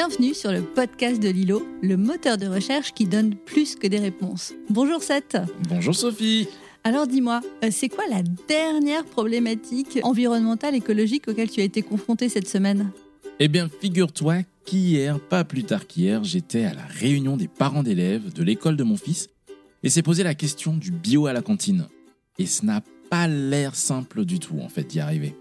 Bienvenue sur le podcast de Lilo, le moteur de recherche qui donne plus que des réponses. Bonjour Seth. Bonjour Sophie. Alors dis-moi, euh, c'est quoi la dernière problématique environnementale écologique auquel tu as été confronté cette semaine? Eh bien, figure-toi qu'hier, pas plus tard qu'hier, j'étais à la réunion des parents d'élèves de l'école de mon fils et s'est posé la question du bio à la cantine. Et ce n'a pas l'air simple du tout en fait d'y arriver.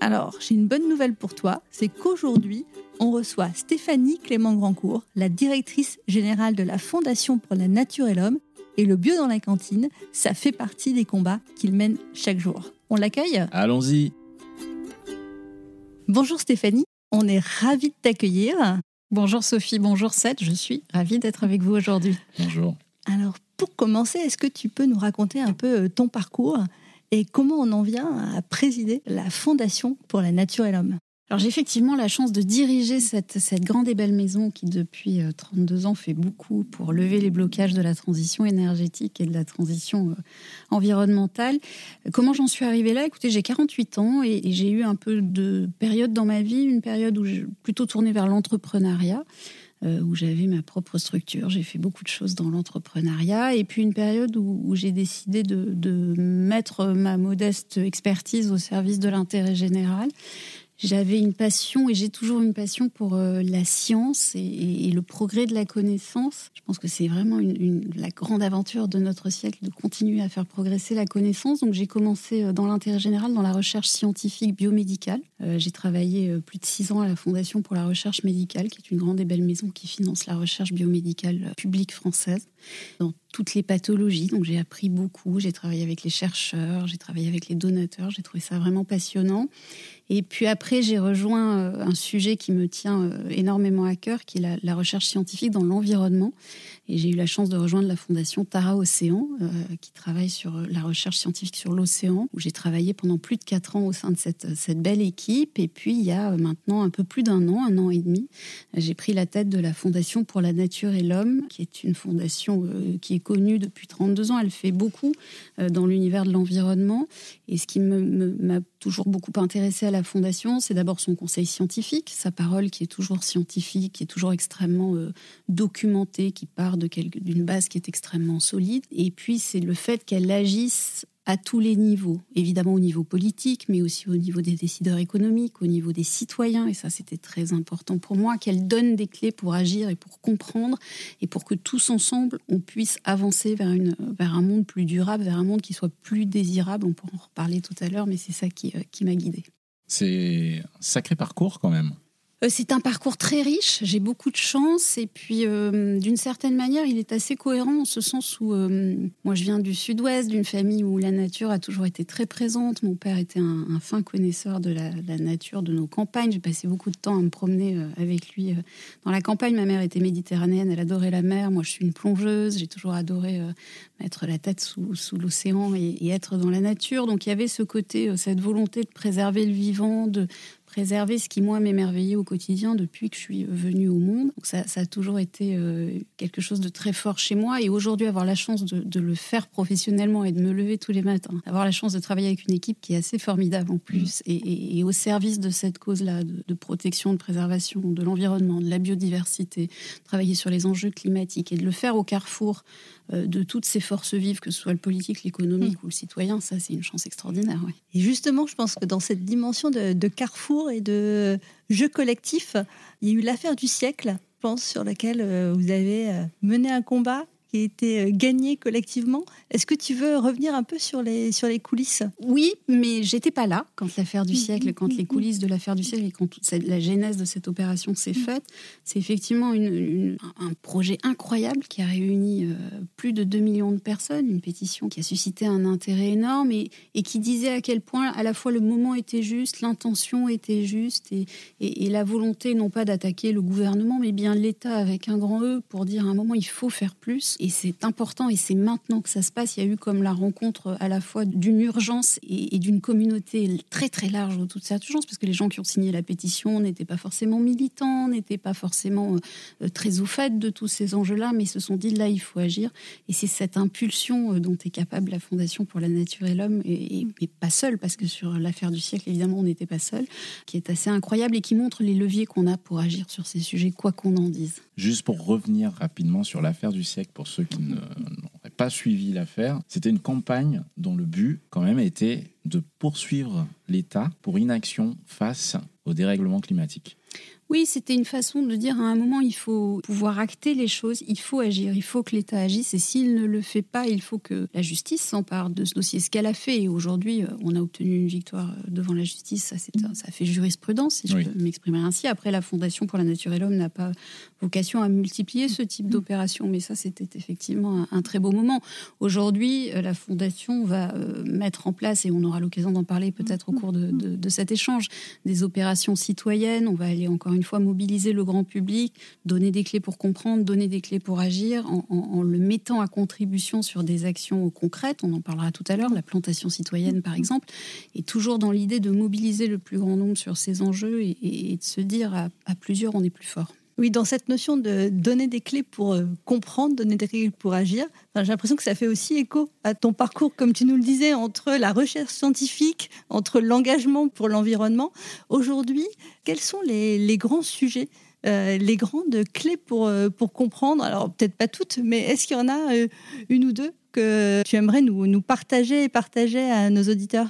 Alors, j'ai une bonne nouvelle pour toi, c'est qu'aujourd'hui, on reçoit Stéphanie Clément Grandcourt, la directrice générale de la Fondation pour la Nature et l'Homme. Et le bio dans la cantine, ça fait partie des combats qu'il mène chaque jour. On l'accueille? Allons-y. Bonjour Stéphanie, on est ravis de t'accueillir. Bonjour Sophie, bonjour Seth, je suis ravie d'être avec vous aujourd'hui. Bonjour. Alors, pour commencer, est-ce que tu peux nous raconter un peu euh, ton parcours? Et comment on en vient à présider la Fondation pour la Nature et l'Homme? Alors j'ai effectivement la chance de diriger cette, cette, grande et belle maison qui depuis 32 euh, ans fait beaucoup pour lever les blocages de la transition énergétique et de la transition euh, environnementale. Comment j'en suis arrivée là? Écoutez, j'ai 48 ans et, j'ai eu un peu de période dans ma vie, une période où j'ai plutôt tourné vers l'entrepreneuriat. Euh, où j'avais ma propre structure. J'ai fait beaucoup de choses dans l'entrepreneuriat. Et puis une période où, j'ai décidé de, mettre ma modeste expertise au service de l'intérêt général. J'avais une passion et j'ai toujours une passion pour euh, la science et, le progrès de la connaissance. Je pense que c'est vraiment une, la grande aventure de notre siècle de continuer à faire progresser la connaissance. Donc j'ai commencé euh, dans l'intérêt général, dans la recherche scientifique biomédicale. Euh, j'ai travaillé plus de six ans à la Fondation pour la recherche médicale, qui est une grande et belle maison qui finance la recherche biomédicale publique française toutes les pathologies. Donc j'ai appris beaucoup, j'ai travaillé avec les chercheurs, j'ai travaillé avec les donateurs, j'ai trouvé ça vraiment passionnant. Et puis après, j'ai rejoint euh, un sujet qui me tient euh, énormément à cœur, qui est la, recherche scientifique dans l'environnement. Et j'ai eu la chance de rejoindre la fondation Tara Océan, euh, qui travaille sur la recherche scientifique sur l'océan, où j'ai travaillé pendant plus de quatre ans au sein de cette, cette belle équipe. Et puis, il y a maintenant un peu plus d'un an, un an et demi, j'ai pris la tête de la Fondation pour la Nature et l'Homme, qui est une fondation qui est connue depuis 32 ans. Elle fait beaucoup dans l'univers de l'environnement. Et ce qui m'a toujours beaucoup intéressé à la Fondation, c'est d'abord son conseil scientifique, sa parole qui est toujours scientifique, qui est toujours extrêmement euh, documentée, qui part d'une base qui est extrêmement solide. Et puis, c'est le fait qu'elle agisse à tous les niveaux, évidemment au niveau politique, mais aussi au niveau des décideurs économiques, au niveau des citoyens, et ça c'était très important pour moi, qu'elle donne des clés pour agir et pour comprendre, et pour que tous ensemble, on puisse avancer vers, une, vers un monde plus durable, vers un monde qui soit plus désirable, on pourra en reparler tout à l'heure, mais c'est ça qui, euh, qui m'a guidée. C'est un sacré parcours quand même. Euh, c'est un parcours très riche, j'ai beaucoup de chance et puis euh, d'une certaine manière il est assez cohérent en ce sens où euh, moi je viens du sud-ouest, d'une famille où la nature a toujours été très présente. Mon père était un, fin connaisseur de la, nature, de nos campagnes. J'ai passé beaucoup de temps à me promener avec lui dans la campagne. Ma mère était méditerranéenne, elle adorait la mer. Moi je suis une plongeuse, j'ai toujours adoré mettre la tête sous, l'océan et, et, être dans la nature. Donc il y avait ce côté, cette volonté de préserver le vivant, de préserver ce qui, moi, m'émerveillait au quotidien depuis que je suis venue au monde. Donc ça, ça, a toujours été euh, quelque chose de très fort chez moi. Et aujourd'hui, avoir la chance de, de, le faire professionnellement et de me lever tous les matins, avoir la chance de travailler avec une équipe qui est assez formidable en plus mmh. et, et, au service de cette cause-là, de, de, protection, de préservation de l'environnement, de la biodiversité, travailler sur les enjeux climatiques et de le faire au carrefour euh, de toutes ces forces vives, que ce soit le politique, l'économique mmh. ou le citoyen, ça c'est une chance extraordinaire. Et justement, je pense que dans cette dimension de, de carrefour et de jeu collectif, il y a eu l'affaire du siècle, je pense, sur laquelle euh, vous avez euh, mené un combat qui a été euh, gagné collectivement. Est-ce que tu veux revenir un peu sur les, sur les coulisses? Oui, mais j'étais pas là quand l'affaire du siècle, quand les coulisses de l'affaire du siècle et quand la genèse de cette opération s'est faite. C'est effectivement une, un projet incroyable qui a réuni euh, plus de 2 millions de personnes, une pétition qui a suscité un intérêt énorme et, et qui disait à quel point à la fois le moment était juste, l'intention était juste et, et, et la volonté non pas d'attaquer le gouvernement, mais bien l'État avec un grand E pour dire à un moment il faut faire plus Et c'est important et c'est maintenant que ça se passe. Il y a eu comme la rencontre à la fois d'une urgence et, d'une communauté très très large autour de cette urgence, parce que les gens qui ont signé la pétition n'étaient pas forcément militants, n'étaient pas forcément euh, très au fait de tous ces enjeux-là, mais se sont dit là il faut agir. Et c'est cette impulsion euh, dont est capable la Fondation pour la nature et l'homme, et, et, pas seule, parce que sur l'affaire du siècle évidemment on n'était pas seul, qui est assez incroyable et qui montre les leviers qu'on a pour agir sur ces sujets, quoi qu'on en dise. Juste pour revenir rapidement sur l'affaire du siècle, pour ceux qui n'auraient pas suivi l'affaire, c'était une campagne dont le but, quand même, était de poursuivre l'État pour inaction face au dérèglement climatique. Oui, c'était une façon de dire à un moment, il faut pouvoir acter les choses, il faut agir, il faut que l'État agisse, et s'il ne le fait pas, il faut que la justice s'empare de ce dossier, ce qu'elle a fait. Et aujourd'hui, euh, on a obtenu une victoire euh, devant la justice, ça, ça fait jurisprudence, si je peux m'exprimer ainsi. Après, la Fondation pour la nature et l'homme n'a pas vocation à multiplier ce type d'opération, mais ça, c'était effectivement un, très beau moment. Aujourd'hui, euh, la Fondation va mettre en place, et on aura l'occasion d'en parler peut-être au cours de, de cet échange, des opérations citoyennes. On va aller encore une fois mobiliser le grand public, donner des clés pour comprendre, donner des clés pour agir, en, le mettant à contribution sur des actions concrètes. On en parlera tout à l'heure, la plantation citoyenne par exemple, et toujours dans l'idée de mobiliser le plus grand nombre sur ces enjeux et, de se dire à plusieurs on est plus fort. Oui, dans cette notion de donner des clés pour euh, comprendre, donner des clés pour agir, j'ai l'impression que ça fait aussi écho à ton parcours, comme tu nous le disais, entre la recherche scientifique, entre l'engagement pour l'environnement. Aujourd'hui, quels sont les, grands sujets euh, les grandes clés pour, euh, pour comprendre, alors peut-être pas toutes, mais est-ce qu'il y en a une ou deux? Que tu aimerais nous, partager et partager à nos auditeurs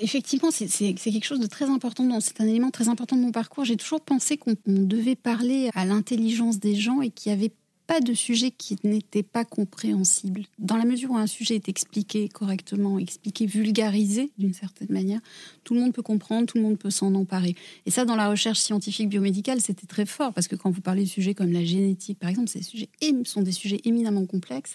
Effectivement, c'est quelque chose de très important. C'est un élément très important de mon parcours. J'ai toujours pensé qu'on devait parler à l'intelligence des gens et qu'il y avait pas de sujet qui n'était pas compréhensible. Dans la mesure où un sujet est expliqué correctement, expliqué, vulgarisé d'une certaine manière, tout le monde peut comprendre, tout le monde peut s'en emparer. Et ça, dans la recherche scientifique biomédicale, c'était très fort, parce que quand vous parlez de sujets comme la génétique, par exemple, ces sujets sont des sujets éminemment complexes.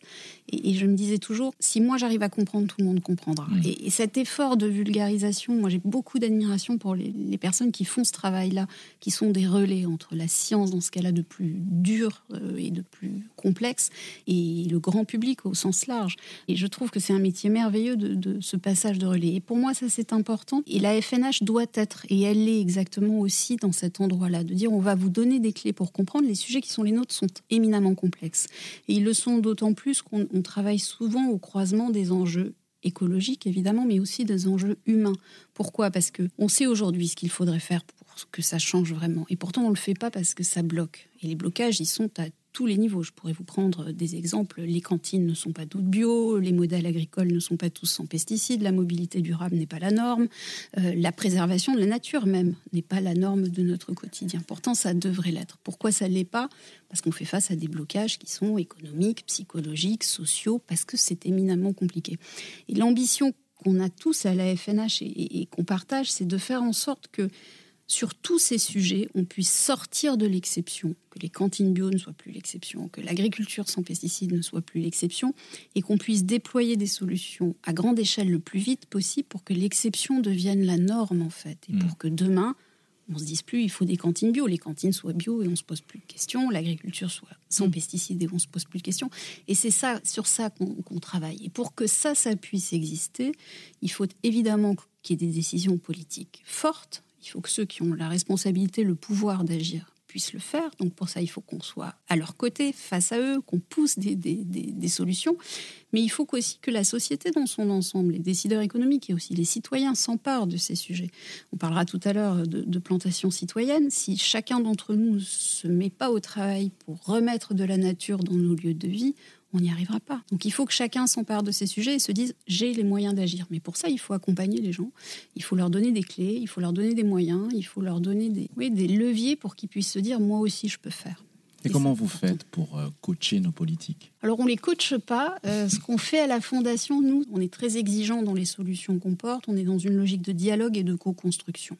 Et, je me disais toujours, si moi j'arrive à comprendre, tout le monde comprendra. Et, cet effort de vulgarisation, moi j'ai beaucoup d'admiration pour les, les, personnes qui font ce travail-là, qui sont des relais entre la science dans ce qu'elle a de plus dur euh, et de plus complexe, et le grand public au sens large. Et je trouve que c'est un métier merveilleux de, ce passage de relais. Et pour moi, ça c'est important. Et la FNH doit être, et elle l'est exactement aussi dans cet endroit-là, de dire on va vous donner des clés pour comprendre. Les sujets qui sont les nôtres sont éminemment complexes. Et ils le sont d'autant plus qu'on travaille souvent au croisement des enjeux écologiques évidemment, mais aussi des enjeux humains. Pourquoi? Parce que on sait aujourd'hui ce qu'il faudrait faire pour que ça change vraiment, et pourtant on le fait pas parce que ça bloque. Et les blocages, ils sont à tous les niveaux. Je pourrais vous prendre des exemples. Les cantines ne sont pas toutes bio, les modèles agricoles ne sont pas tous sans pesticides, la mobilité durable n'est pas la norme, euh, la préservation de la nature même n'est pas la norme de notre quotidien. Pourtant, ça devrait l'être. Pourquoi ça ne l'est pas? Parce qu'on fait face à des blocages qui sont économiques, psychologiques, sociaux, parce que c'est éminemment compliqué. Et l'ambition qu'on a tous à la FNH et qu'on partage, c'est de faire en sorte que sur tous ces sujets, on puisse sortir de l'exception, que les cantines bio ne soient plus l'exception, que l'agriculture sans pesticides ne soit plus l'exception, et qu'on puisse déployer des solutions à grande échelle le plus vite possible pour que l'exception devienne la norme en fait, et pour mmh. que demain, on se dise plus il faut des cantines bio, les cantines soient bio et on se pose plus de questions, l'agriculture soit sans mmh. pesticides et on se pose plus de questions. Et c'est ça, sur ça qu'on travaille. Et pour que ça, ça puisse exister, il faut évidemment qu'il y ait des décisions politiques fortes il faut que ceux qui ont la responsabilité, le pouvoir d'agir puissent le faire. Donc pour ça, il faut qu'on soit à leur côté, face à eux, qu'on pousse des, solutions. Mais il faut aussi que la société dans son ensemble, les décideurs économiques et aussi les citoyens s'emparent de ces sujets. On parlera tout à l'heure de, de plantation citoyenne. Si chacun d'entre nous ne se met pas au travail pour remettre de la nature dans nos lieux de vie, on n'y arrivera pas. Donc il faut que chacun s'empare de ces sujets et se dise j'ai les moyens d'agir. Mais pour ça, il faut accompagner les gens, il faut leur donner des clés, il faut leur donner des moyens, il faut leur donner des, des leviers pour qu'ils puissent se dire moi aussi je peux faire. Et, comment vous faites pour euh, coacher nos politiques? Alors on les coache pas. Euh, ce qu'on fait à la fondation, nous, on est très exigeant dans les solutions qu'on porte. On est dans une logique de dialogue et de co-construction.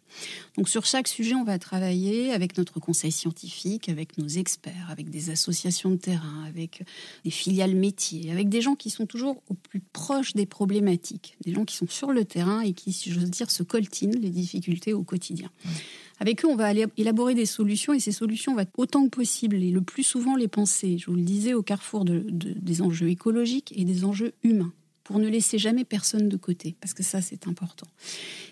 Donc sur chaque sujet, on va travailler avec notre conseil scientifique, avec nos experts, avec des associations de terrain, avec des filiales métiers, avec des gens qui sont toujours au plus proche des problématiques, des gens qui sont sur le terrain et qui, si j'ose dire, se coltinent les difficultés au quotidien. Avec eux, on va aller élaborer des solutions et ces solutions, on va autant que possible et le plus souvent les penser, je vous le disais, au carrefour des enjeux écologiques et des enjeux humains pour ne laisser jamais personne de côté, parce que ça, c'est important.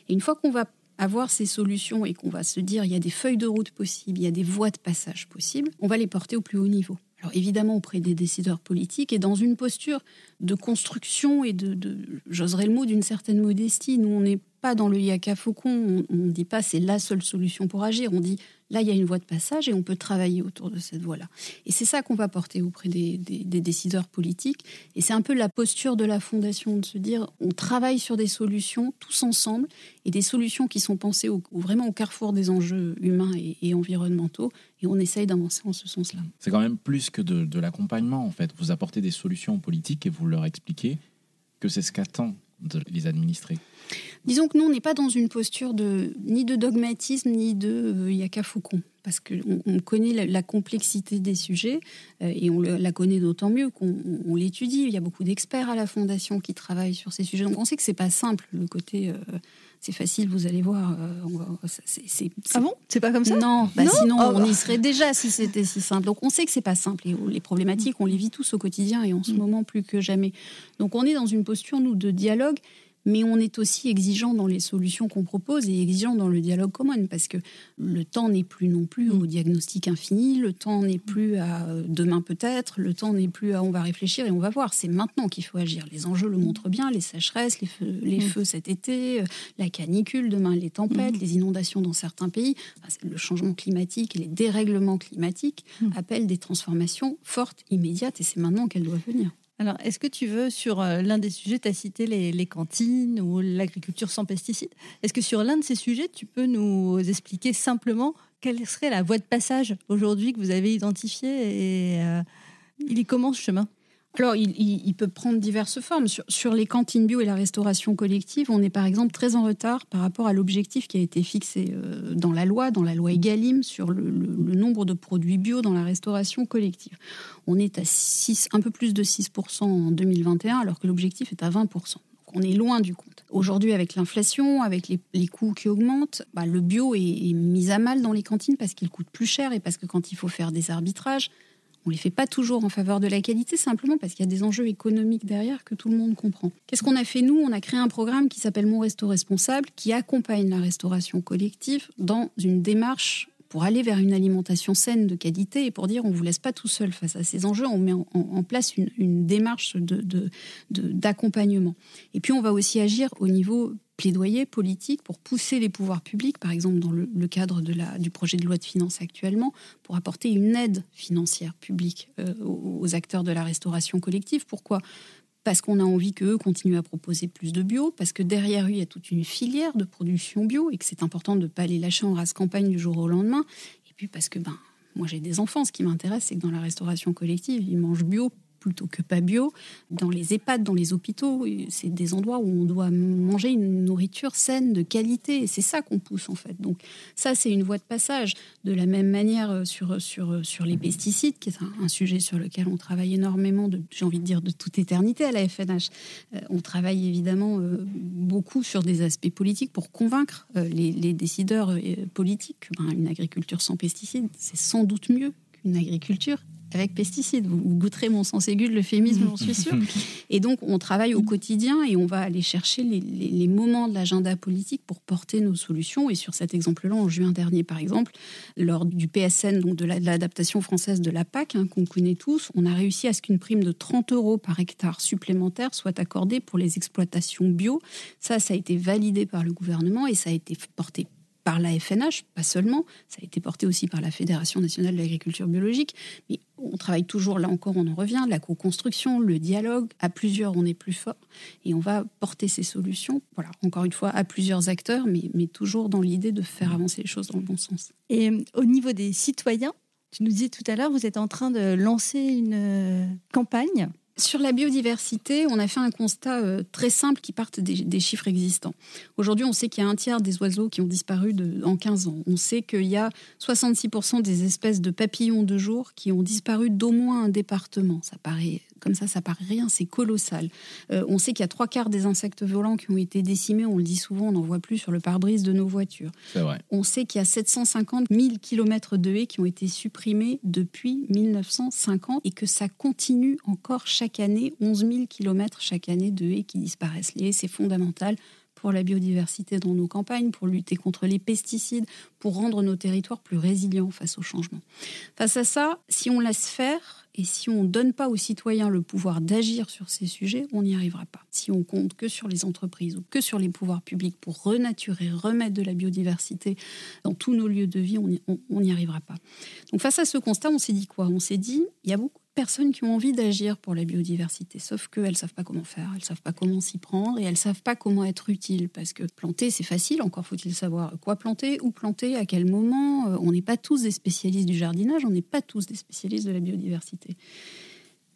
Et une fois qu'on va avoir ces solutions et qu'on va se dire il y a des feuilles de route possibles, il y a des voies de passage possibles, on va les porter au plus haut niveau. Alors évidemment auprès des décideurs politiques et dans une posture de construction et de, j'oserais le mot, d'une certaine modestie. Nous, on n'est pas dans le yaka faucon, on ne dit pas c'est la seule solution pour agir, on dit là il y a une voie de passage et on peut travailler autour de cette voie-là. Et c'est ça qu'on va porter auprès des, décideurs politiques. Et c'est un peu la posture de la Fondation de se dire on travaille sur des solutions tous ensemble et des solutions qui sont pensées vraiment au carrefour des enjeux humains et, environnementaux et on essaye d'avancer en ce sens-là. C'est quand même plus que de, de l'accompagnement en fait. Vous apportez des solutions politiques et vous leur expliquez que c'est ce qu'attend les administrés Disons que nous, on n'est pas dans une posture de, ni de dogmatisme, ni de euh, yaka faucon, parce qu'on on connaît la, complexité des sujets, euh, et on la connaît d'autant mieux qu'on l'étudie. Il y a beaucoup d'experts à la Fondation qui travaillent sur ces sujets. Donc on sait que c'est pas simple, le côté... Euh, c'est facile, vous allez voir. c'est, ah bon? C'est pas comme ça? Non, bah sinon oh, on y serait déjà si c'était si simple. Donc on sait que c'est pas simple. Et les problématiques, on les vit tous au quotidien et en ce mm. moment plus que jamais. Donc on est dans une posture, nous, de dialogue mais on est aussi exigeant dans les solutions qu'on propose et exigeant dans le dialogue commun, parce que le temps n'est plus non plus au diagnostic infini, le temps n'est plus à euh, demain peut-être, le temps n'est plus à on va réfléchir et on va voir. C'est maintenant qu'il faut agir. Les enjeux le montrent bien, les sécheresses, les feux, les feux cet été, euh, la canicule, demain les tempêtes, mm. les inondations dans certains pays, le changement climatique et les dérèglements climatiques mm. appellent des transformations fortes, immédiates, et c'est maintenant qu'elles doivent venir. Alors, est-ce que tu veux, sur euh, l'un des sujets, tu as cité les, cantines ou l'agriculture sans pesticides, est-ce que sur l'un de ces sujets, tu peux nous expliquer simplement quelle serait la voie de passage aujourd'hui que vous avez identifiée et euh, il y commence ce chemin? Alors, il, peut prendre diverses formes. Sur, les cantines bio et la restauration collective, on est par exemple très en retard par rapport à l'objectif qui a été fixé euh, dans la loi, dans la loi Egalim, sur le, nombre de produits bio dans la restauration collective. On est à 6, un peu plus de 6% en 2021, alors que l'objectif est à 20%. Donc on est loin du compte. Aujourd'hui, avec l'inflation, avec les, coûts qui augmentent, bah, le bio est mis à mal dans les cantines parce qu'il coûte plus cher et parce que quand il faut faire des arbitrages, on ne les fait pas toujours en faveur de la qualité, simplement parce qu'il y a des enjeux économiques derrière que tout le monde comprend. Qu'est-ce qu'on a fait nous? On a créé un programme qui s'appelle Mon Resto Responsable, qui accompagne la restauration collective dans une démarche pour aller vers une alimentation saine de qualité et pour dire on vous laisse pas tout seul face à ces enjeux, on met en, place une, démarche d'accompagnement. De, et puis on va aussi agir au niveau plaidoyer politique pour pousser les pouvoirs publics, par exemple dans le, cadre du projet de loi de finances actuellement, pour apporter une aide financière publique euh, aux, acteurs de la restauration collective. Pourquoi? Parce qu'on a envie qu'eux continuent à proposer plus de bio, parce que derrière eux, il y a toute une filière de production bio et que c'est important de ne pas les lâcher en race campagne du jour au lendemain. Et puis parce que ben, moi j'ai des enfants, ce qui m'intéresse, c'est que dans la restauration collective, ils mangent bio plutôt que pas bio. Dans les EHPAD, dans les hôpitaux, c'est des endroits où on doit manger une nourriture saine, de qualité. Et c'est ça qu'on pousse en fait. Donc ça, c'est une voie de passage. De la même manière euh, sur, sur, euh, sur les pesticides, qui est un, sujet sur lequel on travaille énormément, j'ai envie de dire, de toute éternité à la FNH. Euh, on travaille évidemment beaucoup sur des aspects politiques pour convaincre les, décideurs politiques qu'une une agriculture sans pesticides, c'est sans doute mieux qu'une agriculture avec pesticides. Vous, goûterez mon sens aigu de l'euphémisme, j'en suis sûre. Et donc, on travaille au quotidien et on va aller chercher les, moments de l'agenda politique pour porter nos solutions. Et sur cet exemple-là, en juin dernier, par exemple, lors du PSN, donc de l'adaptation française de la PAC, hein, qu'on connaît tous, on a réussi à ce qu'une prime de 30 euros par hectare supplémentaire soit accordée pour les exploitations bio. Ça, ça a été validé par le gouvernement et ça a été porté par la FNH, pas seulement, ça a été porté aussi par la Fédération nationale de l'agriculture biologique, mais on travaille toujours, là encore on en revient, la co-construction, le dialogue, à plusieurs on est plus fort, et on va porter ces solutions, voilà, encore une fois, à plusieurs acteurs, mais, mais toujours dans l'idée de faire avancer les choses dans le bon sens. Et euh, au niveau des citoyens, tu nous disais tout à l'heure, vous êtes en train de lancer une euh, campagne sur la biodiversité, on a fait un constat euh, très simple qui part des, chiffres existants. Aujourd'hui, on sait qu'il y a un tiers des oiseaux qui ont disparu en 15 ans. On sait qu'il y a 66% des espèces de papillons de jour qui ont disparu d'au moins un département. Ça paraît Comme ça, ça paraît rien, c'est colossal. Euh, on sait qu'il y a trois quarts des insectes volants qui ont été décimés, on le dit souvent, on n'en voit plus sur le pare-brise de nos voitures. Vrai. On sait qu'il y a 750 000 km de haies qui ont été supprimés depuis 1950 et que ça continue encore chaque année, 11 000 km chaque année de haies qui disparaissent. Les haies, c'est fondamental pour la biodiversité dans nos campagnes, pour lutter contre les pesticides, pour rendre nos territoires plus résilients face au changement. Face à ça, si on laisse faire et si on ne donne pas aux citoyens le pouvoir d'agir sur ces sujets, on n'y arrivera pas. Si on compte que sur les entreprises ou que sur les pouvoirs publics pour renaturer, remettre de la biodiversité dans tous nos lieux de vie, on n'y arrivera pas. Donc face à ce constat, on s'est dit quoi? On s'est dit, il y a beaucoup personnes qui ont envie d'agir pour la biodiversité, sauf qu'elles ne savent pas comment faire, elles ne savent pas comment s'y prendre et elles ne savent pas comment être utiles. Parce que planter, c'est facile, encore faut-il savoir quoi planter, où planter, à quel moment. Euh, on n'est pas tous des spécialistes du jardinage, on n'est pas tous des spécialistes de la biodiversité.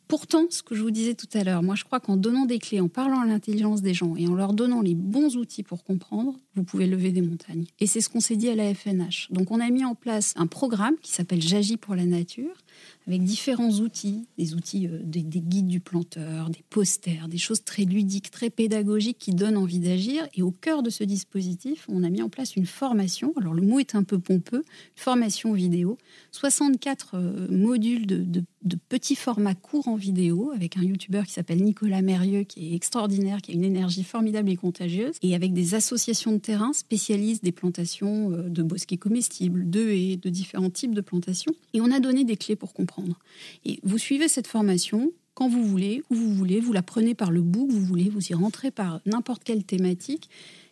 Pourtant, ce que je vous disais tout à l'heure, moi je crois qu'en donnant des clés, en parlant à l'intelligence des gens et en leur donnant les bons outils pour comprendre, vous pouvez lever des montagnes. Et c'est ce qu'on s'est dit à la FNH. Donc on a mis en place un programme qui s'appelle J'agis pour la nature, avec différents outils, des outils, euh, des, guides du planteur, des posters, des choses très ludiques, très pédagogiques qui donnent envie d'agir. Et au cœur de ce dispositif, on a mis en place une formation. Alors le mot est un peu pompeux, formation vidéo, 64 euh, modules de, petits formats courts en vidéo avec un youtubeur qui s'appelle Nicolas Mérieux qui est extraordinaire, qui a une énergie formidable et contagieuse, et avec des associations de terrain spécialistes des plantations euh, de bosquets comestibles, de haies, de différents types de plantations. Et on a donné des clés pour comprendre. Et vous suivez cette formation, quand vous voulez, où vous voulez, vous la prenez par le bout que vous voulez, vous y rentrez par n'importe quelle thématique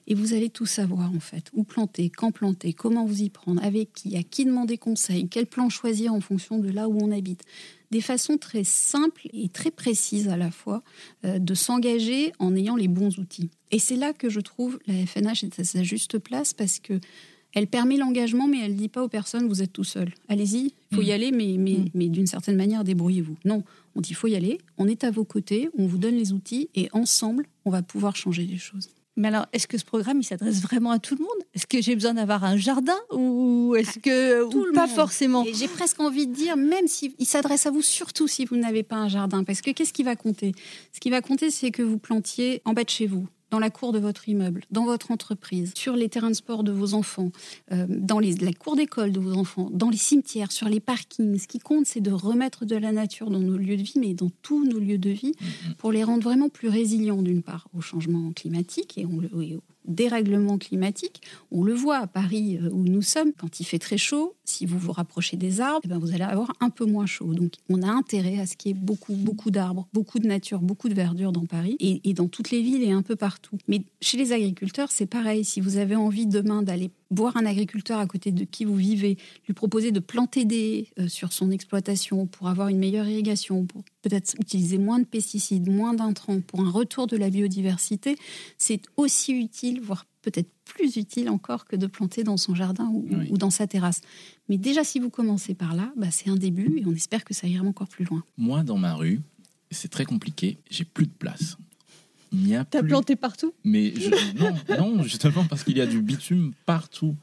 et vous allez tout savoir en fait. Où planter, quand planter, comment vous y prendre, avec qui, à qui demander conseil, quel plan choisir en fonction de là où on habite. Des façons très simples et très précises à la fois euh, de s'engager en ayant les bons outils. Et c'est là que je trouve la FNH est à sa juste place parce que elle permet l'engagement, mais elle ne dit pas aux personnes vous êtes tout seul. Allez-y, il faut y mmh. aller, mais, mais, mmh. mais d'une certaine manière, débrouillez-vous. Non, on dit il faut y aller, on est à vos côtés, on vous donne les outils et ensemble, on va pouvoir changer les choses. Mais alors, est-ce que ce programme, il s'adresse vraiment à tout le monde? Est-ce que j'ai besoin d'avoir un jardin ou est-ce que tout pas forcément? J'ai presque envie de dire, même s'il s'adresse à vous, surtout si vous n'avez pas un jardin, parce que qu'est-ce qui va compter? Ce qui va compter, c'est que vous plantiez en bas de chez vous, dans la cour de votre immeuble, dans votre entreprise, sur les terrains de sport de vos enfants, euh, dans les, la cour d'école de vos enfants, dans les cimetières, sur les parkings. Ce qui compte, c'est de remettre de la nature dans nos lieux de vie, mais dans tous nos lieux de vie, mm-hmm. pour les rendre vraiment plus résilients, d'une part, au changement climatique et, on, et dérèglement climatique. On le voit à Paris euh, où nous sommes, quand il fait très chaud, si vous vous rapprochez des arbres, eh ben vous allez avoir un peu moins chaud. Donc on a intérêt à ce qu'il y ait beaucoup, beaucoup d'arbres, beaucoup de nature, beaucoup de verdure dans Paris et, et dans toutes les villes et un peu partout. Mais chez les agriculteurs, c'est pareil. Si vous avez envie demain d'aller voir un agriculteur à côté de qui vous vivez, lui proposer de planter des euh, sur son exploitation pour avoir une meilleure irrigation, pour peut-être utiliser moins de pesticides, moins d'intrants, pour un retour de la biodiversité, c'est aussi utile, voire peut-être plus utile encore que de planter dans son jardin ou, dans sa terrasse. Mais déjà, si vous commencez par là, bah, c'est un début et on espère que ça ira encore plus loin. Moi, dans ma rue, c'est très compliqué, j'ai plus de place. T'as planté partout Mais non, non, justement parce qu'il y a du bitume partout.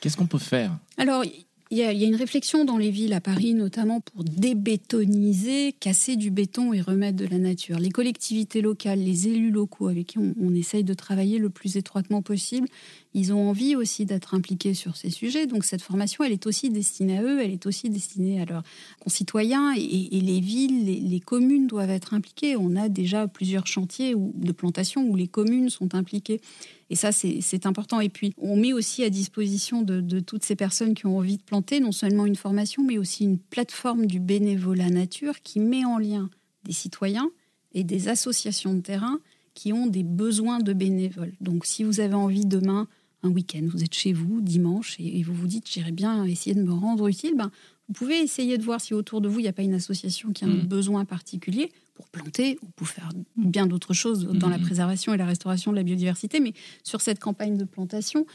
Qu'est-ce qu'on peut faire? Alors, il y, a, une réflexion dans les villes, à Paris notamment, pour débétoniser, casser du béton et remettre de la nature. Les collectivités locales, les élus locaux avec qui on, essaye de travailler le plus étroitement possible, ils ont envie aussi d'être impliqués sur ces sujets. Donc cette formation, elle est aussi destinée à eux, elle est aussi destinée à leurs concitoyens. Et, les villes, les, communes doivent être impliquées. On a déjà plusieurs chantiers de plantation où les communes sont impliquées. Et ça, c'est important. Et puis, on met aussi à disposition de, toutes ces personnes qui ont envie de planter non seulement une formation, mais aussi une plateforme du bénévolat nature qui met en lien des citoyens et des associations de terrain qui ont des besoins de bénévoles. Donc, si vous avez envie demain, un week-end, vous êtes chez vous dimanche et, vous vous dites j'irai bien essayer de me rendre utile, ben, vous pouvez essayer de voir si autour de vous il n'y a pas une association qui a un mmh. besoin particulier pour planter ou pour faire bien d'autres choses dans la mhm. préservation et la restauration de la biodiversité. Mais sur cette campagne de plantation,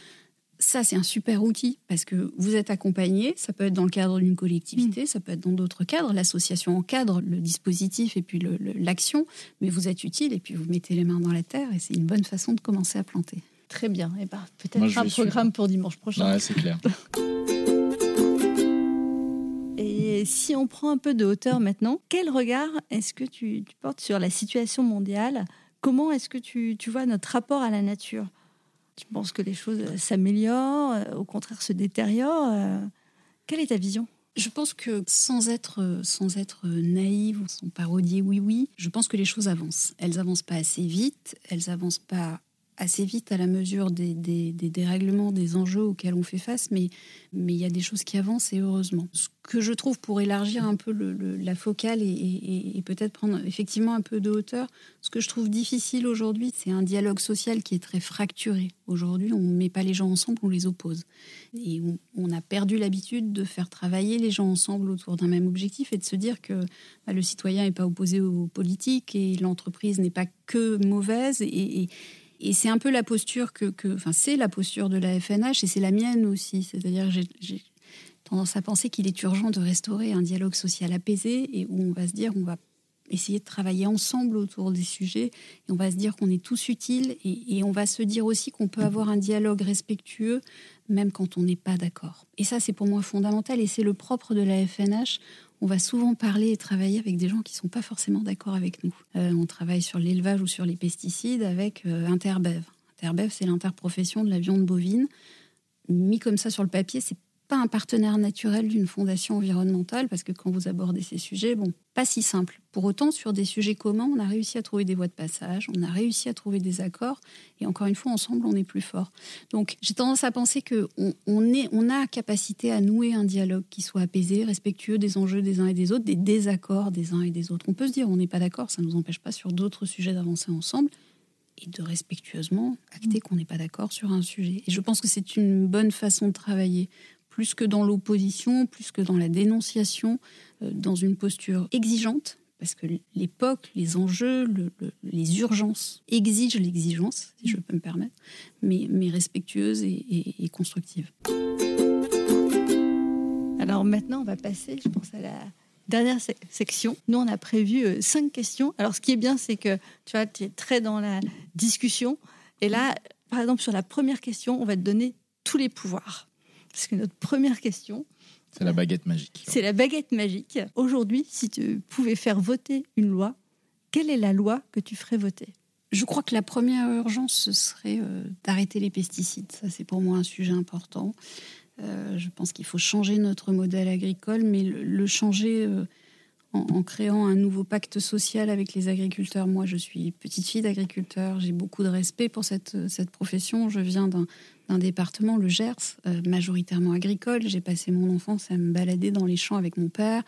ça, c'est un super outil parce que vous êtes accompagné. Ça peut être dans le cadre d'une collectivité, ça peut être dans d'autres cadres. L'association encadre le dispositif et puis l'action, mais vous êtes utile et puis vous mettez les mains dans la terre et c'est une bonne façon de commencer à planter. Très bien. Et ben, peut-être un programme pour dimanche prochain. c'est clair. Et si on prend un peu de hauteur maintenant, quel regard est-ce que tu, portes sur la situation mondiale? Comment est-ce que tu, tu, vois notre rapport à la nature? Tu penses que les choses s'améliorent, euh, au contraire se détériorent euh, Quelle est ta vision? Je pense que sans être, sans être naïve ou sans parodier oui oui, je pense que les choses avancent. Elles avancent pas assez vite, elles avancent pas assez vite à la mesure des, des, des dérèglements, des enjeux auxquels on fait face, mais mais il y a des choses qui avancent et heureusement. Ce que je trouve pour élargir un peu la focale et, et, peut-être prendre effectivement un peu de hauteur, ce que je trouve difficile aujourd'hui, c'est un dialogue social qui est très fracturé. Aujourd'hui, on ne met pas les gens ensemble, on les oppose. Et on, a perdu l'habitude de faire travailler les gens ensemble autour d'un même objectif et de se dire que bah, le citoyen n'est pas opposé aux politiques et l'entreprise n'est pas que mauvaise et c'est un peu la posture que, enfin, c'est la posture de la FNH et c'est la mienne aussi. C'est-à-dire, j'ai tendance à penser qu'il est urgent de restaurer un dialogue social apaisé et où on va se dire, on va essayer de travailler ensemble autour des sujets et on va se dire qu'on est tous utiles et, et on va se dire aussi qu'on peut avoir un dialogue respectueux même quand on n'est pas d'accord. Et ça, c'est pour moi fondamental et c'est le propre de la FNH on va souvent parler et travailler avec des gens qui ne sont pas forcément d'accord avec nous. Euh, on travaille sur l'élevage ou sur les pesticides avec euh, Interbev. Interbev, c'est l'interprofession de la viande bovine. Mis comme ça sur le papier, c'est pas un partenaire naturel d'une fondation environnementale, parce que quand vous abordez ces sujets, bon, pas si simple. Pour autant, sur des sujets communs, on a réussi à trouver des voies de passage, on a réussi à trouver des accords, et encore une fois, ensemble, on est plus fort. Donc, j'ai tendance à penser que on, est, on a capacité à nouer un dialogue qui soit apaisé, respectueux des enjeux des uns et des autres, des désaccords des uns et des autres. On peut se dire, on n'est pas d'accord, ça ne nous empêche pas sur d'autres sujets d'avancer ensemble et de respectueusement acter qu'on n'est pas d'accord sur un sujet. Et je pense que c'est une bonne façon de travailler plus que dans l'opposition, plus que dans la dénonciation, euh, dans une posture exigeante, parce que l'époque, les enjeux, les urgences exigent l'exigence, si je peux me permettre, mais, respectueuse et, constructive. Alors maintenant, on va passer, je pense, à la dernière section. Nous, on a prévu euh, cinq questions. Alors, ce qui est bien, c'est que tu vois, tu es très dans la discussion. Et là, par exemple, sur la première question, on va te donner tous les pouvoirs. Parce que notre première question. C'est la baguette magique. C'est la baguette magique. Aujourd'hui, si tu pouvais faire voter une loi, quelle est la loi que tu ferais voter? Je crois que la première urgence, ce serait euh, d'arrêter les pesticides. Ça, c'est pour moi un sujet important. Euh, je pense qu'il faut changer notre modèle agricole, mais le, changer euh, en, créant un nouveau pacte social avec les agriculteurs. Moi, je suis petite fille d'agriculteur, j'ai beaucoup de respect pour cette, cette profession. Je viens d'un un département, le Gers, euh, majoritairement agricole. J'ai passé mon enfance à me balader dans les champs avec mon père.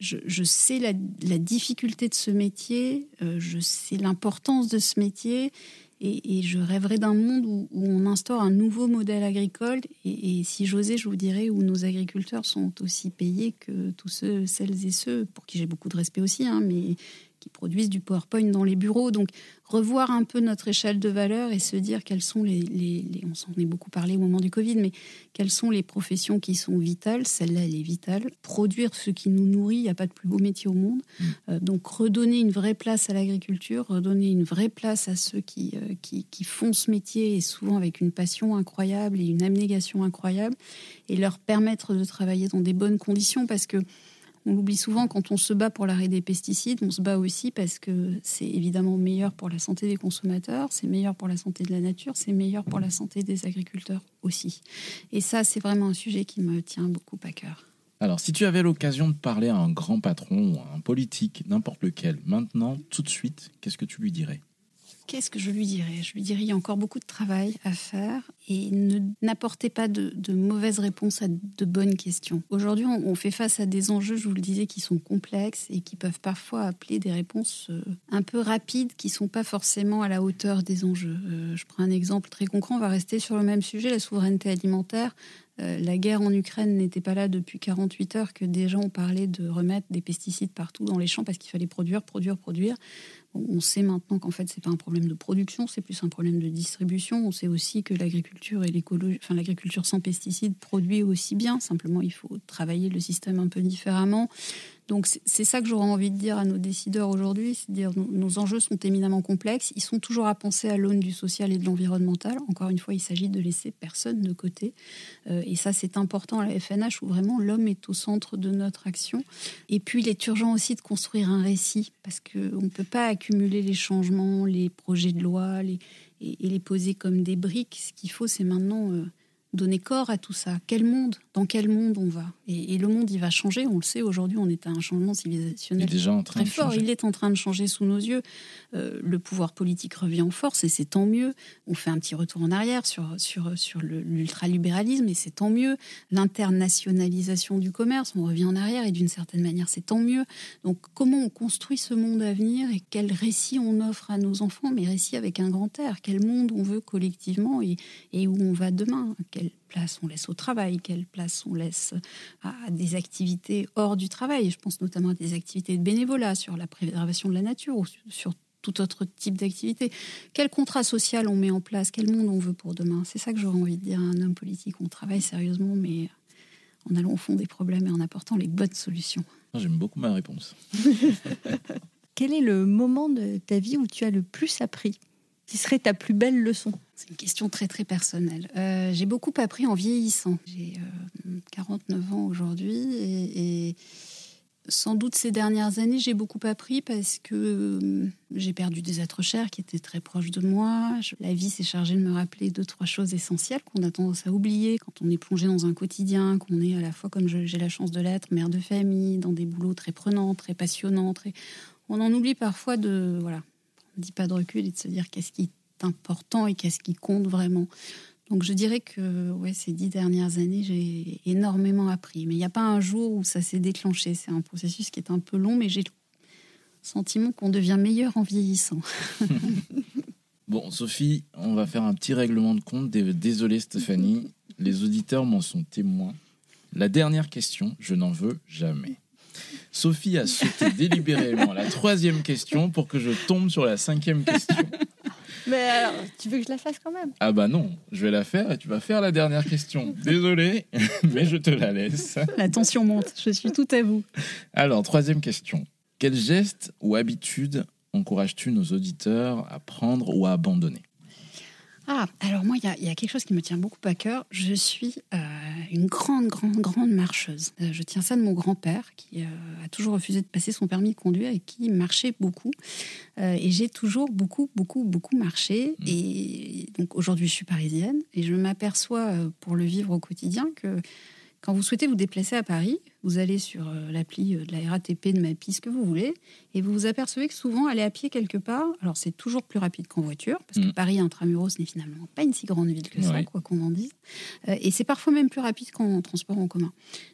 Je, sais la, difficulté de ce métier, euh, je sais l'importance de ce métier. Et, je rêverais d'un monde où, on instaure un nouveau modèle agricole. Et, si j'osais, je vous dirais où nos agriculteurs sont aussi payés que tous ceux, celles et ceux, pour qui j'ai beaucoup de respect aussi, hein, mais qui produisent du PowerPoint dans les bureaux. Donc, revoir un peu notre échelle de valeur et se dire quelles sont les, les, on s'en est beaucoup parlé au moment du Covid, mais quelles sont les professions qui sont vitales? Celle-là, elle est vitale. Produire ce qui nous nourrit, il n'y a pas de plus beau métier au monde. Mm. Euh, donc, redonner une vraie place à l'agriculture, redonner une vraie place à ceux qui, euh, qui, qui, font ce métier et souvent avec une passion incroyable et une abnégation incroyable et leur permettre de travailler dans des bonnes conditions parce que on l'oublie souvent quand on se bat pour l'arrêt des pesticides, on se bat aussi parce que c'est évidemment meilleur pour la santé des consommateurs, c'est meilleur pour la santé de la nature, c'est meilleur pour la santé des agriculteurs aussi. Et ça, c'est vraiment un sujet qui me tient beaucoup à cœur. Alors, si tu avais l'occasion de parler à un grand patron à un politique, n'importe lequel, maintenant, tout de suite, qu'est-ce que tu lui dirais? Qu'est-ce que je lui dirais? Je lui dirais il y a encore beaucoup de travail à faire et ne n'apportez pas de, mauvaises réponses à de bonnes questions. Aujourd'hui, on, fait face à des enjeux, je vous le disais, qui sont complexes et qui peuvent parfois appeler des réponses euh, un peu rapides qui sont pas forcément à la hauteur des enjeux. Euh, je prends un exemple très concret, on va rester sur le même sujet, la souveraineté alimentaire. Euh, la guerre en Ukraine n'était pas là depuis 48 heures que déjà on parlait de remettre des pesticides partout dans les champs parce qu'il fallait produire, produire, produire. On sait maintenant qu'en fait, c'est pas un problème de production, c'est plus un problème de distribution. On sait aussi que l'agriculture et l'écologie, enfin l'agriculture sans pesticides produit aussi bien. Simplement, il faut travailler le système un peu différemment. Donc c'est ça que j'aurais envie de dire à nos décideurs aujourd'hui, c'est dire nos, nos enjeux sont éminemment complexes, ils sont toujours à penser à l'aune du social et de l'environnemental. Encore une fois, il s'agit de laisser personne de côté. Euh, et ça, c'est important à la FNH où vraiment l'homme est au centre de notre action. Et puis, il est urgent aussi de construire un récit parce qu'on ne peut pas accumuler les changements, les projets de loi et, les poser comme des briques. Ce qu'il faut, c'est maintenant... Euh, donner corps à tout ça. Quel monde? Dans quel monde on va? Et, le monde, il va changer. On le sait aujourd'hui, on est à un changement civilisationnel déjà en train très fort. Il est en train de changer sous nos yeux. Euh, le pouvoir politique revient en force et c'est tant mieux. On fait un petit retour en arrière sur, sur, sur l'ultralibéralisme et c'est tant mieux. L'internationalisation du commerce, on revient en arrière et d'une certaine manière, c'est tant mieux. Donc, comment on construit ce monde à venir et quel récit on offre à nos enfants, mais récit avec un grand air Quel monde on veut collectivement et, et où on va demain? Quelle place on laisse au travail, quelle place on laisse à des activités hors du travail. Je pense notamment à des activités de bénévolat sur la préservation de la nature ou sur tout autre type d'activité. Quel contrat social on met en place, quel monde on veut pour demain? C'est ça que j'aurais envie de dire à un homme politique. On travaille sérieusement, mais en allant au fond des problèmes et en apportant les bonnes solutions. J'aime beaucoup ma réponse. Quel est le moment de ta vie où tu as le plus appris? Qui serait ta plus belle leçon? C'est une question très très personnelle. Euh, j'ai beaucoup appris en vieillissant. J'ai 49 euh, ans aujourd'hui et, sans doute ces dernières années, j'ai beaucoup appris parce que euh, j'ai perdu des êtres chers qui étaient très proches de moi. la vie s'est chargée de me rappeler deux, trois choses essentielles qu'on a tendance à oublier quand on est plongé dans un quotidien, qu'on est à la fois, comme j'ai la chance de l'être, mère de famille, dans des boulots très prenants, très passionnants. On en oublie parfois de. Voilà. On dit pas de recul et de se dire qu'est-ce qui important et qu'est-ce qui compte vraiment. Donc je dirais que ouais, ces dix dernières années, j'ai énormément appris. Mais il n'y a pas un jour où ça s'est déclenché. C'est un processus qui est un peu long, mais j'ai le sentiment qu'on devient meilleur en vieillissant. bon, Sophie, on va faire un petit règlement de compte. Désolé Stéphanie, les auditeurs m'en sont témoins. La dernière question, je n'en veux jamais. Sophie a sauté délibérément la troisième question pour que je tombe sur la cinquième question. Mais alors, tu veux que je la fasse quand même? Ah bah non, je vais la faire et tu vas faire la dernière question. Désolé, mais je te la laisse. La tension monte, je suis tout à vous. Alors, troisième question. Quel geste ou habitude encourages-tu nos auditeurs à prendre ou à abandonner? Ah, alors moi, il y, a quelque chose qui me tient beaucoup à cœur. Je suis euh, une grande, grande, grande marcheuse. Euh, je tiens ça de mon grand-père, qui euh, a toujours refusé de passer son permis de conduire et qui marchait beaucoup. et j'ai toujours beaucoup, beaucoup, beaucoup marché. Mmh. Et donc aujourd'hui, je suis parisienne et je m'aperçois, pour le vivre au quotidien, que quand vous souhaitez vous déplacer à Paris, vous allez sur euh, l'appli euh, de la RATP, de Mappy, ce que vous voulez, et vous vous apercevez que souvent, aller à pied quelque part, alors c'est toujours plus rapide qu'en voiture, parce que mm. Paris intramuros n'est finalement pas une si grande ville que ça, quoi qu'on en dise, euh, et c'est parfois même plus rapide qu'en transport en commun.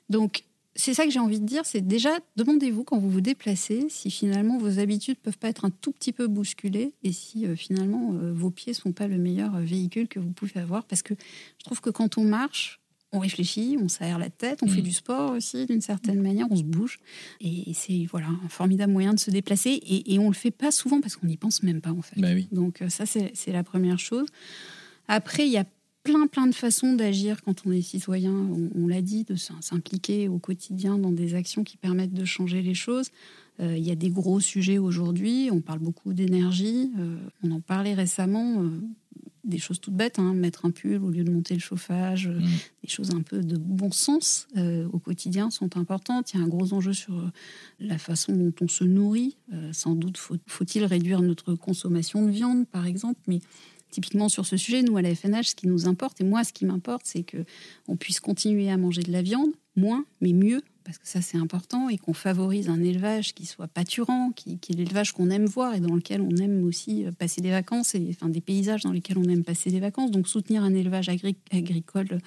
Donc, c'est ça que j'ai envie de dire, c'est déjà, demandez-vous quand vous vous déplacez si finalement vos habitudes peuvent pas être un tout petit peu bousculées et si finalement vos pieds sont pas le meilleur véhicule que vous pouvez avoir. Parce que je trouve que quand on marche, on réfléchit, on s'aère la tête, on fait mm. du sport aussi d'une certaine manière, on se bouge. Et c'est voilà un formidable moyen de se déplacer. Et, et on le fait pas souvent parce qu'on n'y pense même pas en fait. Bah oui. Donc euh, ça c'est la première chose. Après il y a plein plein de façons d'agir quand on est citoyen. On, l'a dit, de s'impliquer au quotidien dans des actions qui permettent de changer les choses. Euh, il y a des gros sujets aujourd'hui. On parle beaucoup d'énergie. Euh, on en parlait récemment des choses toutes bêtes, hein, mettre un pull au lieu de monter le chauffage, euh, mm. des choses un peu de bon sens euh, au quotidien sont importantes. Il y a un gros enjeu sur euh, la façon dont on se nourrit. sans doute faut-il réduire notre consommation de viande, par exemple, mais typiquement sur ce sujet, nous à la FNH, ce qui nous importe, et moi ce qui m'importe, c'est que on puisse continuer à manger de la viande, moins, mais mieux, parce que ça c'est important, et qu'on favorise un élevage qui soit pâturant, qui, est l'élevage qu'on aime voir et dans lequel on aime aussi euh, passer des vacances, et enfin des paysages dans lesquels on aime passer des vacances. Donc soutenir un élevage agricole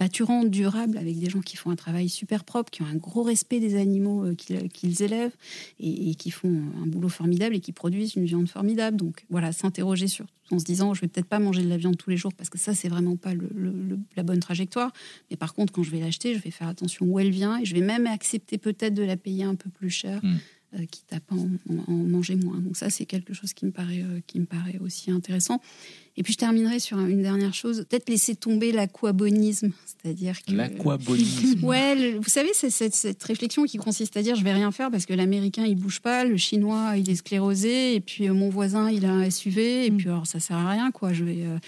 pâturant, durable, avec des gens qui font un travail super propre, qui ont un gros respect des animaux euh, qu'ils élèvent et, qui font un boulot formidable et qui produisent une viande formidable. Donc voilà, s'interroger sur en se disant je vais peut-être pas manger de la viande tous les jours parce que ça c'est vraiment pas la bonne trajectoire. Mais par contre quand je vais l'acheter, je vais faire attention où elle vient et je vais même accepter peut-être de la payer un peu plus cher. Hmm. euh, quitte à pas en, en manger moins. Donc ça, c'est quelque chose qui me paraît, euh, qui me paraît aussi intéressant. Et puis je terminerai sur une dernière chose, peut-être laisser tomber l'aquabonisme, c'est-à-dire que L'aquabonisme. Ouais, le- vous savez, c'est cette, cette réflexion qui consiste à dire je vais rien faire parce que l'américain il bouge pas, le chinois il est sclérosé, et puis euh, mon voisin il a un SUV, et Mm. puis alors ça sert à rien quoi. Je vais, euh,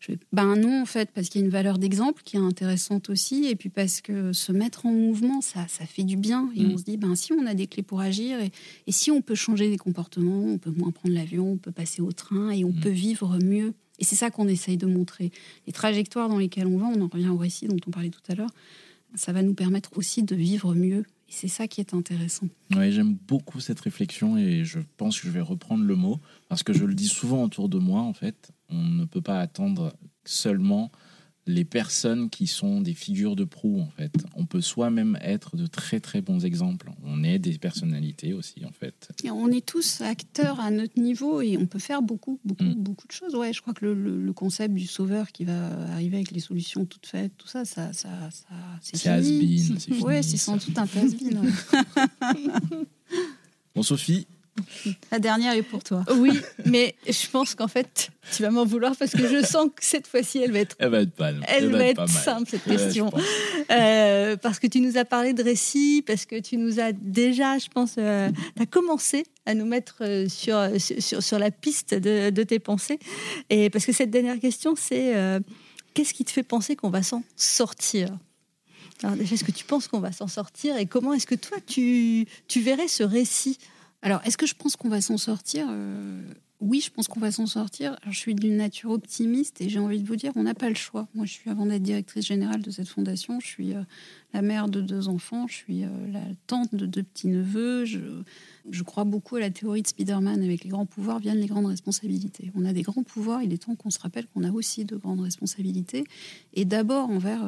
je vais... Ben non en fait, parce qu'il y a une valeur d'exemple qui est intéressante aussi, et puis parce que se mettre en mouvement ça, ça fait du bien, et Mm. on se dit ben si on a des clés pour agir, et, et si on peut changer des comportements, on peut moins prendre l'avion, on peut passer au train, et on Mm. peut vivre mieux. Et c'est ça qu'on essaye de montrer. Les trajectoires dans lesquelles on va, on en revient au récit dont on parlait tout à l'heure, ça va nous permettre aussi de vivre mieux. Et c'est ça qui est intéressant. Oui, j'aime beaucoup cette réflexion et je pense que je vais reprendre le mot parce que je le dis souvent autour de moi en fait. On ne peut pas attendre seulement les personnes qui sont des figures de proue en fait. On peut soi-même être de très très bons exemples. On est des personnalités aussi en fait. Et on est tous acteurs à notre niveau et on peut faire beaucoup, beaucoup, Mm. beaucoup de choses. Ouais, je crois que le, le- le concept du sauveur qui va arriver avec les solutions toutes faites, tout ça, ça, ça, ça c'est has fini. c'est c'est sans doute un has-been. ouais. Bon Sophie, La dernière est pour toi. Oui, mais je pense qu'en fait, tu vas m'en vouloir parce que je sens que cette fois-ci, elle va être, elle va être pas, elle va pas être simple, cette Ouais, question. Euh, parce que tu nous as parlé de récits, parce que tu nous as déjà, je pense, tu as commencé à nous mettre euh, sur, sur, sur la piste de, de tes pensées. Et parce que cette dernière question, c'est euh, qu'est-ce qui te fait penser qu'on va s'en sortir? Alors déjà, est-ce que tu penses qu'on va s'en sortir? Et comment est-ce que toi, tu, tu verrais ce récit? Alors, est-ce que je pense qu'on va s'en sortir Euh, Oui, je pense qu'on va s'en sortir. Alors, je suis d'une nature optimiste et j'ai envie de vous dire, on n'a pas le choix. Moi, je suis, avant d'être directrice générale de cette fondation, je suis euh, la mère de deux enfants, je suis euh, la tante de deux petits-neveux. Je, je crois beaucoup à la théorie de Spider-Man. Avec les grands pouvoirs viennent les grandes responsabilités. On a des grands pouvoirs, il est temps qu'on se rappelle qu'on a aussi de grandes responsabilités. Et d'abord envers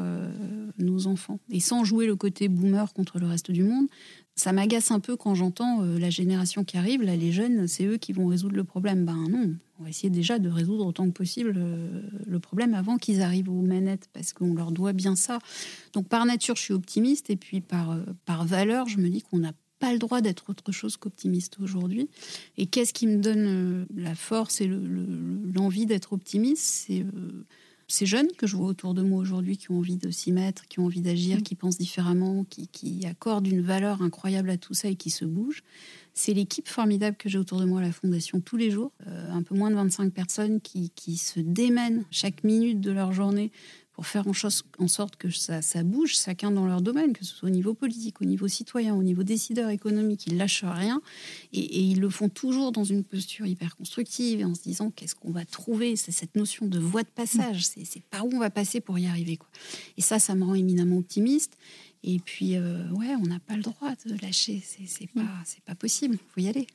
nos enfants. Et sans jouer le côté boomer contre le reste du monde, ça m'agace un peu quand j'entends euh, la génération qui arrive, là, les jeunes, c'est eux qui vont résoudre le problème. Ben non, on va essayer déjà de résoudre autant que possible euh, le problème avant qu'ils arrivent aux manettes, parce qu'on leur doit bien ça. Donc par nature, je suis optimiste, et puis par, euh, par valeur, je me dis qu'on n'a pas le droit d'être autre chose qu'optimiste aujourd'hui. Et qu'est-ce qui me donne la force et le- le- l'envie d'être optimiste? Ces jeunes que je vois autour de moi aujourd'hui qui ont envie de s'y mettre, qui ont envie d'agir, qui pensent différemment, qui, qui accordent une valeur incroyable à tout ça et qui se bougent. C'est l'équipe formidable que j'ai autour de moi à la Fondation tous les jours. Euh, un peu moins de 25 personnes qui, qui se démènent chaque minute de leur journée pour faire en, chose- en sorte que ça, ça bouge, chacun dans leur domaine, que ce soit au niveau politique, au niveau citoyen, au niveau décideur économique. Ils lâchent rien et, et ils le font toujours dans une posture hyper constructive et en se disant qu'est-ce qu'on va trouver? C'est cette notion de voie de passage. C'est par où on va passer pour y arriver. Quoi. Et ça, ça me rend éminemment optimiste. Et puis, euh, ouais, on n'a pas le droit de lâcher. C'est pas, c'est pas possible. Il faut y aller.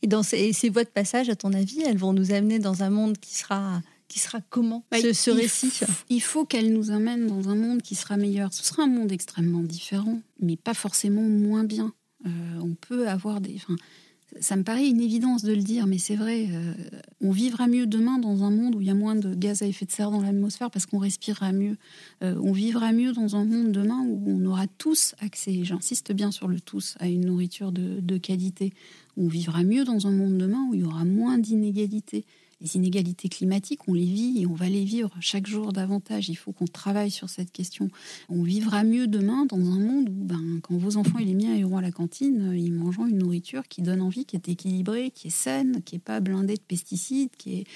Et dans ces voies de passage, à ton avis, elles vont nous amener dans un monde qui sera, qui sera comment Bah, ce, ce il récit Il faut qu'elle nous amène dans un monde qui sera meilleur. Ce sera un monde extrêmement différent, mais pas forcément moins bien. Euh, on peut avoir des. enfin, ça me paraît une évidence de le dire, mais c'est vrai. euh, on vivra mieux demain dans un monde où il y a moins de gaz à effet de serre dans l'atmosphère parce qu'on respirera mieux. Euh, on vivra mieux dans un monde demain où on aura tous accès, j'insiste bien sur le tous, à une nourriture de, de qualité. On vivra mieux dans un monde demain où il y aura moins d'inégalités. Les inégalités climatiques, on les vit et on va les vivre chaque jour davantage. Il faut qu'on travaille sur cette question. On vivra mieux demain dans un monde où, ben, quand vos enfants et les miens iront à la cantine, euh, ils mangeront une nourriture qui donne envie, qui est équilibrée, qui est saine, qui n'est pas blindée de pesticides, qui est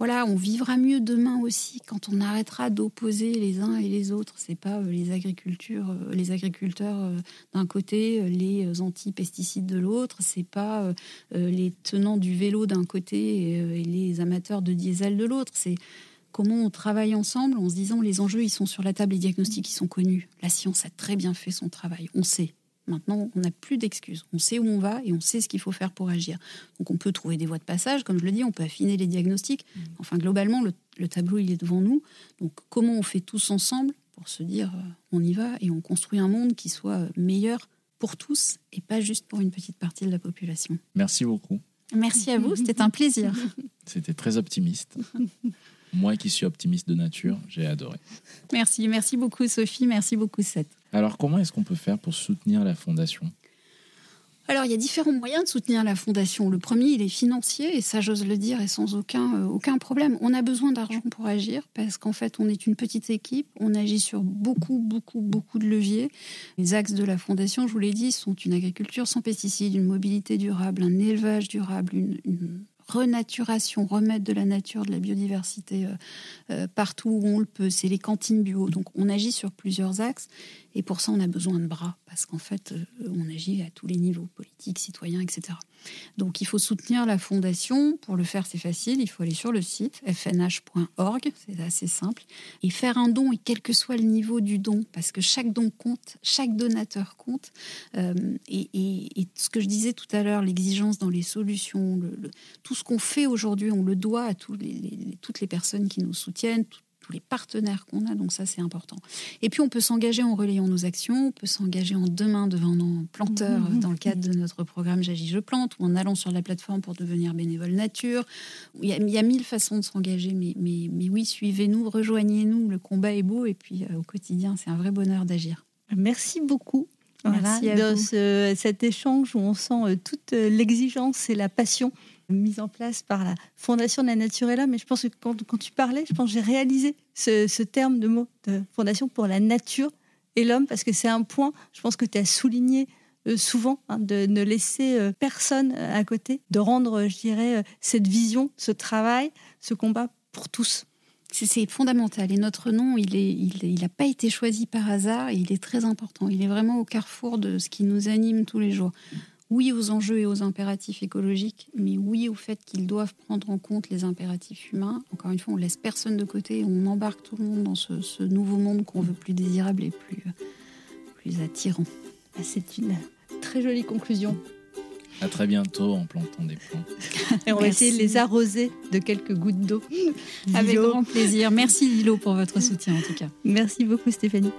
voilà, on vivra mieux demain aussi quand on arrêtera d'opposer les uns et les autres. C'est pas euh, les agricultures, euh, les agriculteurs euh, d'un côté, les anti-pesticides de l'autre. C'est pas les tenants du vélo d'un côté et les amateurs de diesel de l'autre. C'est comment on travaille ensemble en se disant les enjeux ils sont sur la table, les diagnostics ils sont connus. La science a très bien fait son travail. On sait. Maintenant, on n'a plus d'excuses. On sait où on va et on sait ce qu'il faut faire pour agir. Donc, on peut trouver des voies de passage, comme je le dis, on peut affiner les diagnostics. Enfin, globalement, le, le tableau, il est devant nous. Donc, comment on fait tous ensemble pour se dire, euh, on y va et on construit un monde qui soit euh, meilleur pour tous et pas juste pour une petite partie de la population. Merci beaucoup. Merci à vous, c'était un plaisir. C'était très optimiste. Moi qui suis optimiste de nature, j'ai adoré. Merci, merci beaucoup Sophie, merci beaucoup Seth. Alors comment est-ce qu'on peut faire pour soutenir la fondation? Alors, il y a différents moyens de soutenir la fondation. Le premier, il est financier, et ça, j'ose le dire, et sans aucun, euh, aucun problème. On a besoin d'argent pour agir, parce qu'en fait, on est une petite équipe, on agit sur beaucoup, beaucoup, beaucoup de leviers. Les axes de la fondation, je vous l'ai dit, sont une agriculture sans pesticides, une mobilité durable, un élevage durable, une, renaturation, remettre de la nature, de la biodiversité euh, euh, partout où on le peut. C'est les cantines bio. Donc on agit sur plusieurs axes. Et pour ça, on a besoin de bras, parce qu'en fait, euh, on agit à tous les niveaux, politiques, citoyens, etc. Donc il faut soutenir la fondation. Pour le faire, c'est facile. Il faut aller sur le site fnh.org, c'est assez simple, et faire un don, et quel que soit le niveau du don, parce que chaque don compte, chaque donateur compte. Euh, et, ce que je disais tout à l'heure, l'exigence dans les solutions, tout ce qu'on fait aujourd'hui, on le doit à toutes les personnes qui nous soutiennent, les partenaires qu'on a, donc ça c'est important. Et puis on peut s'engager en relayant nos actions, on peut s'engager en demain devenant planteur mmh. dans le cadre de notre programme J'agis, je plante, ou en allant sur la plateforme pour devenir bénévole nature. Il y a, il y a mille façons de s'engager, mais, mais, mais oui, suivez-nous, rejoignez-nous, le combat est beau, et puis euh, au quotidien c'est un vrai bonheur d'agir. Merci beaucoup. Merci de ce, cet échange où on sent euh, toute euh, l'exigence et la passion mise en place par la Fondation de la Nature et l'Homme. Mais je pense que quand, tu parlais, je pense j'ai réalisé ce, terme de mot de Fondation pour la nature et l'homme, parce que c'est un point, je pense que tu as souligné euh, souvent, hein, de ne laisser euh, personne euh, à côté, de rendre, je dirais, cette vision, ce travail, ce combat pour tous. C'est fondamental. Et notre nom, il n'a il, il pas été choisi par hasard. Et il est très important. Il est vraiment au carrefour de ce qui nous anime tous les jours oui aux enjeux et aux impératifs écologiques, mais oui au fait qu'ils doivent prendre en compte les impératifs humains. Encore une fois, on laisse personne de côté, on embarque tout le monde dans ce, nouveau monde qu'on veut plus désirable et plus, plus attirant. Ah, c'est une très jolie conclusion. À très bientôt en plantant des plantes. Et on va essayer de les arroser de quelques gouttes d'eau. Avec grand plaisir. Merci Lilo pour votre soutien en tout cas. Merci beaucoup Stéphanie.